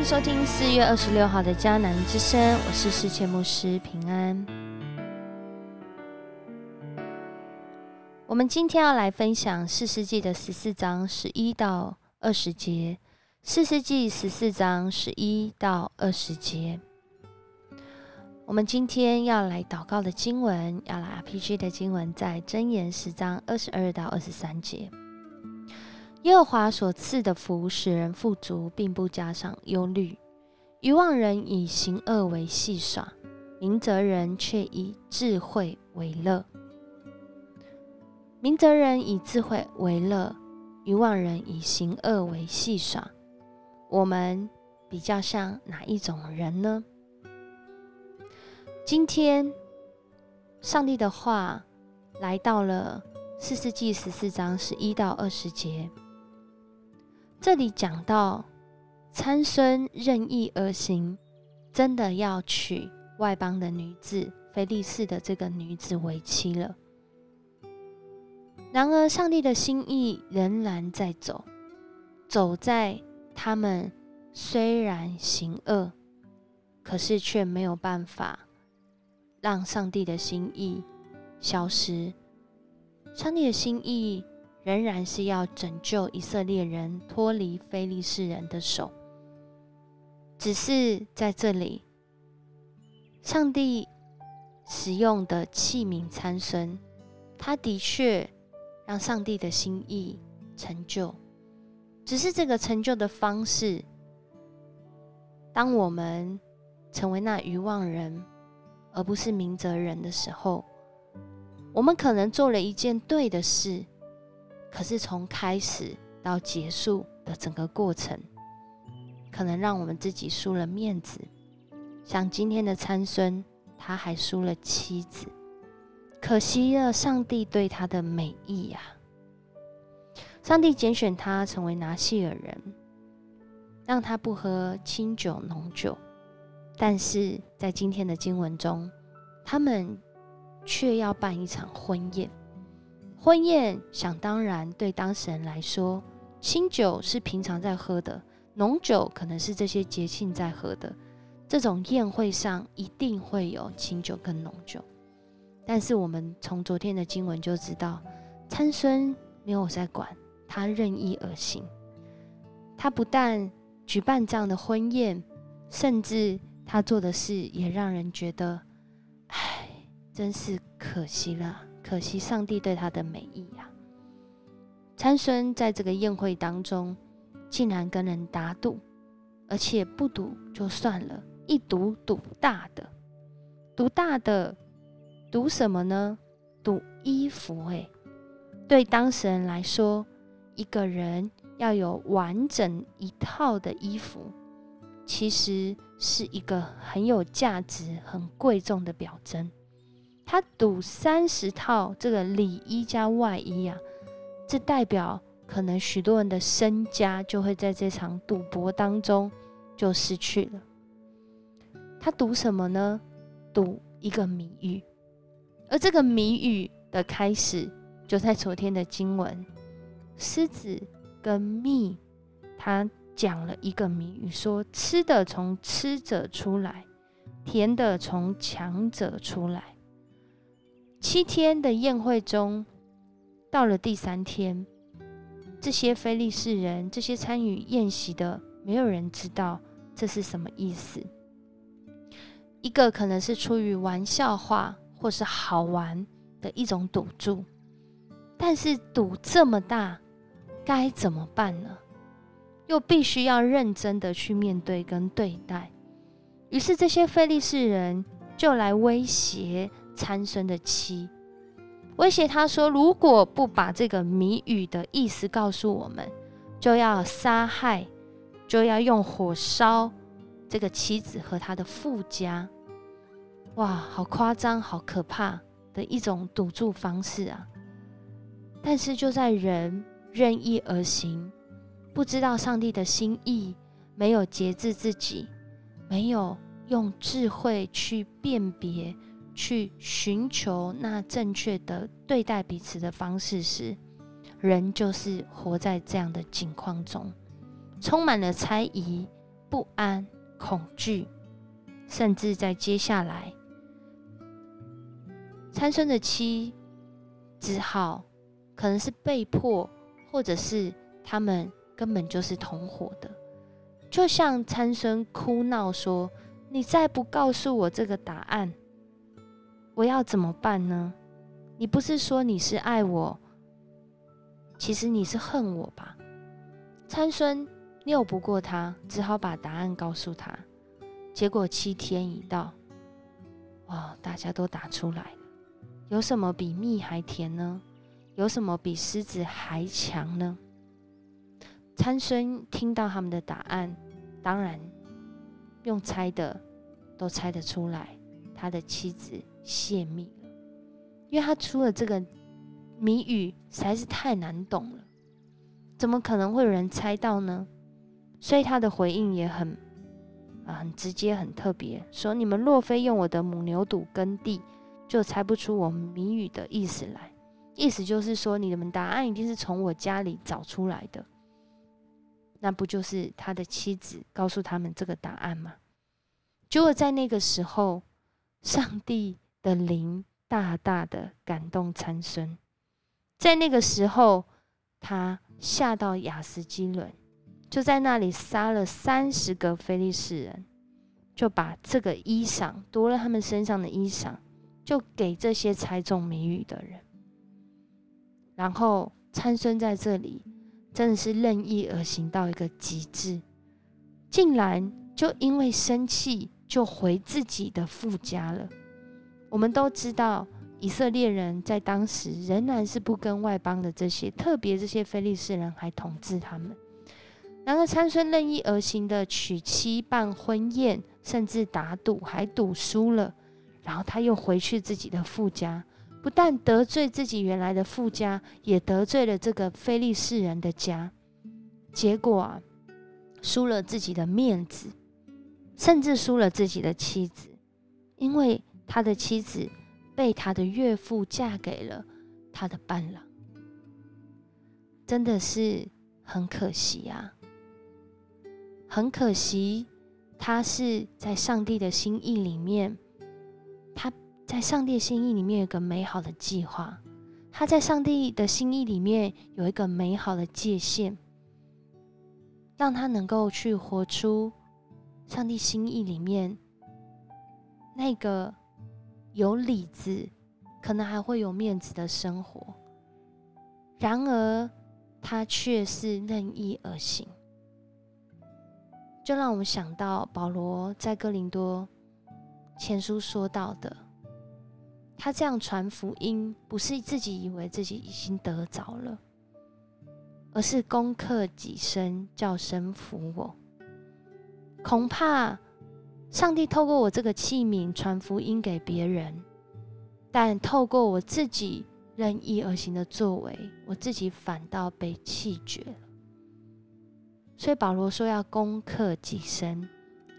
迎收听四月二十六号的迦南之声，我是世界牧师平安。我们今天要来分享四世纪的十四章十一到二十节，四世纪十四章十一到二十节。我们今天要来祷告的经文，要来 RPG 的经文，在箴言十章二十二到二十三节。耶和华所赐的福使人富足，并不加上忧虑。愚妄人以行恶为戏耍，明哲人却以智慧为乐。明哲人以智慧为乐，愚妄人以行恶为戏耍。我们比较像哪一种人呢？今天，上帝的话来到了四世纪十四章十一到二十节。这里讲到参孙任意而行，真的要娶外邦的女子菲利士的这个女子为妻了。然而，上帝的心意仍然在走，走在他们虽然行恶，可是却没有办法让上帝的心意消失。上帝的心意。仍然是要拯救以色列人脱离非利士人的手，只是在这里，上帝使用的器皿参孙，他的确让上帝的心意成就，只是这个成就的方式，当我们成为那愚妄人，而不是明哲人的时候，我们可能做了一件对的事。可是从开始到结束的整个过程，可能让我们自己输了面子。像今天的参孙，他还输了妻子，可惜了上帝对他的美意呀。上帝拣选他成为拿细尔人，让他不喝清酒浓酒，但是在今天的经文中，他们却要办一场婚宴。婚宴想当然，对当事人来说，清酒是平常在喝的，浓酒可能是这些节庆在喝的。这种宴会上一定会有清酒跟浓酒。但是我们从昨天的经文就知道，参孙没有在管，他任意而行。他不但举办这样的婚宴，甚至他做的事也让人觉得，唉，真是可惜了。可惜上帝对他的美意呀！参孙在这个宴会当中，竟然跟人打赌，而且不赌就算了，一赌赌大的，赌大的，赌什么呢？赌衣服哎！对当事人来说，一个人要有完整一套的衣服，其实是一个很有价值、很贵重的表征。他赌三十套这个里衣加外衣啊，这代表可能许多人的身家就会在这场赌博当中就失去了。他赌什么呢？赌一个谜语，而这个谜语的开始就在昨天的经文，狮子跟蜜，他讲了一个谜语，说吃的从吃者出来，甜的从强者出来。七天的宴会中，到了第三天，这些非利士人，这些参与宴席的，没有人知道这是什么意思。一个可能是出于玩笑话或是好玩的一种赌注，但是赌这么大，该怎么办呢？又必须要认真的去面对跟对待。于是这些非利士人就来威胁。参孙的妻威胁他说：“如果不把这个谜语的意思告诉我们，就要杀害，就要用火烧这个妻子和他的富家。”哇，好夸张，好可怕的一种赌注方式啊！但是就在人任意而行，不知道上帝的心意，没有节制自己，没有用智慧去辨别。去寻求那正确的对待彼此的方式时，人就是活在这样的境况中，充满了猜疑不安、恐惧，甚至在接下来，参孙的妻只好可能是被迫，或者是他们根本就是同伙的，就像参孙哭闹说：“你再不告诉我这个答案，我要怎么办呢？你不是说你是爱我，其实你是恨我吧？”参孙。拗不过他，只好把答案告诉他。结果七天一到，哇，大家都答出来了。有什么比蜜还甜呢？有什么比狮子还强呢？参孙听到他们的答案，当然用猜的都猜得出来，他的妻子泄密了，因为他出了这个谜语实在是太难懂了，怎么可能会有人猜到呢？所以他的回应也很啊，很直接，很特别，说：“你们若非用我的母牛肚耕地，就猜不出我谜语的意思来。意思就是说，你们答案一定是从我家里找出来的。那不就是他的妻子告诉他们这个答案吗？结果在那个时候，上帝的灵大大的感动参孙，在那个时候，他下到雅斯基伦。”就在那里杀了三十个非利士人，就把这个衣裳夺了他们身上的衣裳，就给这些猜中谜语的人。然后参孙在这里真的是任意而行到一个极致，竟然就因为生气就回自己的父家了。我们都知道，以色列人在当时仍然是不跟外邦的这些，特别这些非利士人还统治他们。然而参孙任意而行的娶妻办婚宴，甚至打赌，还赌输了，然后他又回去自己的父家，不但得罪自己原来的父家，也得罪了这个非利士人的家。结果啊，输了自己的面子，甚至输了自己的妻子，因为他的妻子被他的岳父嫁给了他的伴郎，真的是很可惜啊。很可惜，他是在上帝的心意里面，他在上帝心意里面有个美好的计划，他在上帝的心意里面有一个美好的界限，让他能够去活出上帝心意里面那个有里子，可能还会有面子的生活。然而，他却是任意而行。就让我们想到保罗在哥林多前书说到的，他这样传福音，不是自己以为自己已经得着了，而是攻克己身，叫神服我。恐怕上帝透过我这个器皿传福音给别人，但透过我自己任意而行的作为，我自己反倒被弃绝了。所以保罗说要攻克己身，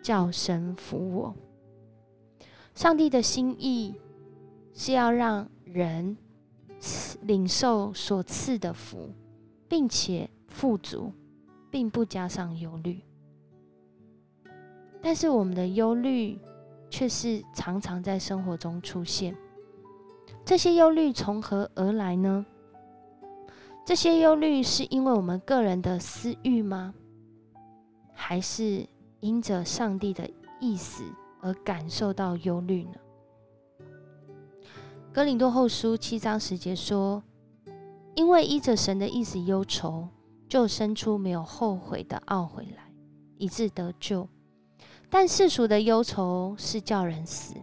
叫神服我。上帝的心意是要让人领受所赐的福，并且富足，并不加上忧虑。但是我们的忧虑却是常常在生活中出现。这些忧虑从何而来呢？这些忧虑是因为我们个人的私欲吗？还是因着上帝的意思而感受到忧虑呢？格林多后书七章十节说：“因为依着神的意思忧愁，就生出没有后悔的懊悔来，以致得救。但世俗的忧愁是叫人死。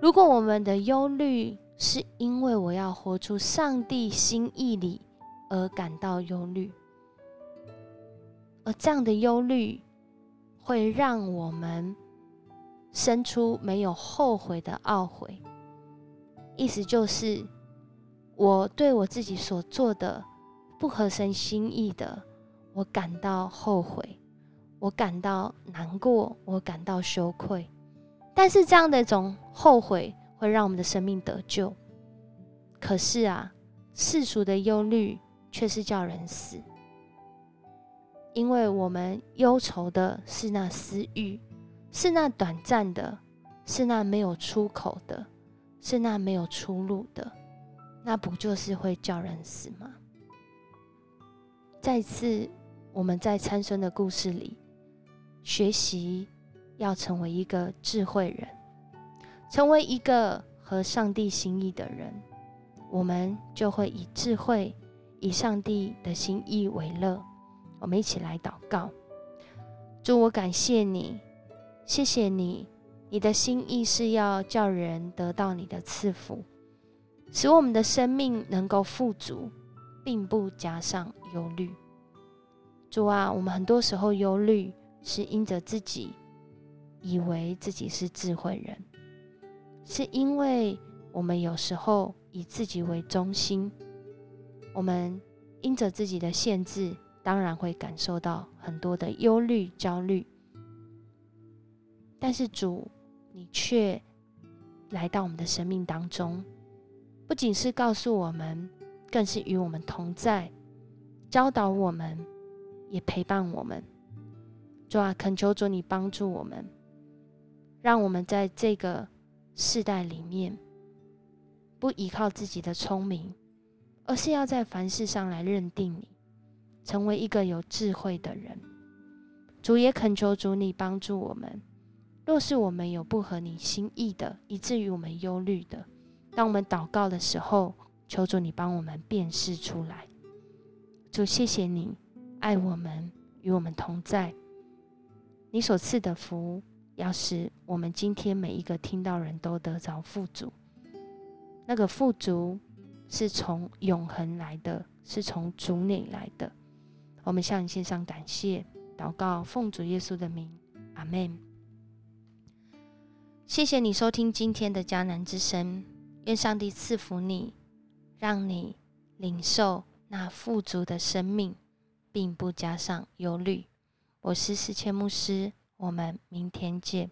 如果我们的忧虑是因为我要活出上帝心意里而感到忧虑。”而这样的忧虑会让我们生出没有后悔的懊悔，意思就是我对我自己所做的不合神心意的，我感到后悔，我感到难过，我感到羞愧。但是这样的一种后悔会让我们的生命得救，可是啊，世俗的忧虑却是叫人死。因为我们忧愁的是那私欲，是那短暂的，是那没有出口的，是那没有出路的，那不就是会叫人死吗？再次，我们在参孙的故事里学习，要成为一个智慧人，成为一个合上帝心意的人，我们就会以智慧、以上帝的心意为乐。我们一起来祷告，主，我感谢你，谢谢你，你的心意是要叫人得到你的赐福，使我们的生命能够富足。并不加上忧虑。主啊，我们很多时候忧虑是因着自己以为自己是智慧人，是因为我们有时候以自己为中心，我们因着自己的限制，当然会感受到很多的忧虑、焦虑。但是主，你却来到我们的生命当中，不仅是告诉我们。更是与我们同在，教导我们，也陪伴我们。主啊，恳求主你帮助我们，让我们在这个世代里面，不依靠自己的聪明，而是要在凡事上来认定你，成为一个有智慧的人。主也恳求主你帮助我们，若是我们有不合你心意的，以至于我们忧虑的，当我们祷告的时候。求主你帮我们辨识出来，主谢谢你爱我们，与我们同在。你所赐的福，要使我们今天每一个听到人都得着富足。那个富足是从永恒来的，是从主你来的。我们向你献上感谢，祷告奉主耶稣的名，阿门。谢谢你收听今天的迦南之声，愿上帝赐福你。让你领受那富足的生命，并不加上忧虑。我是世谦牧师，我们明天见。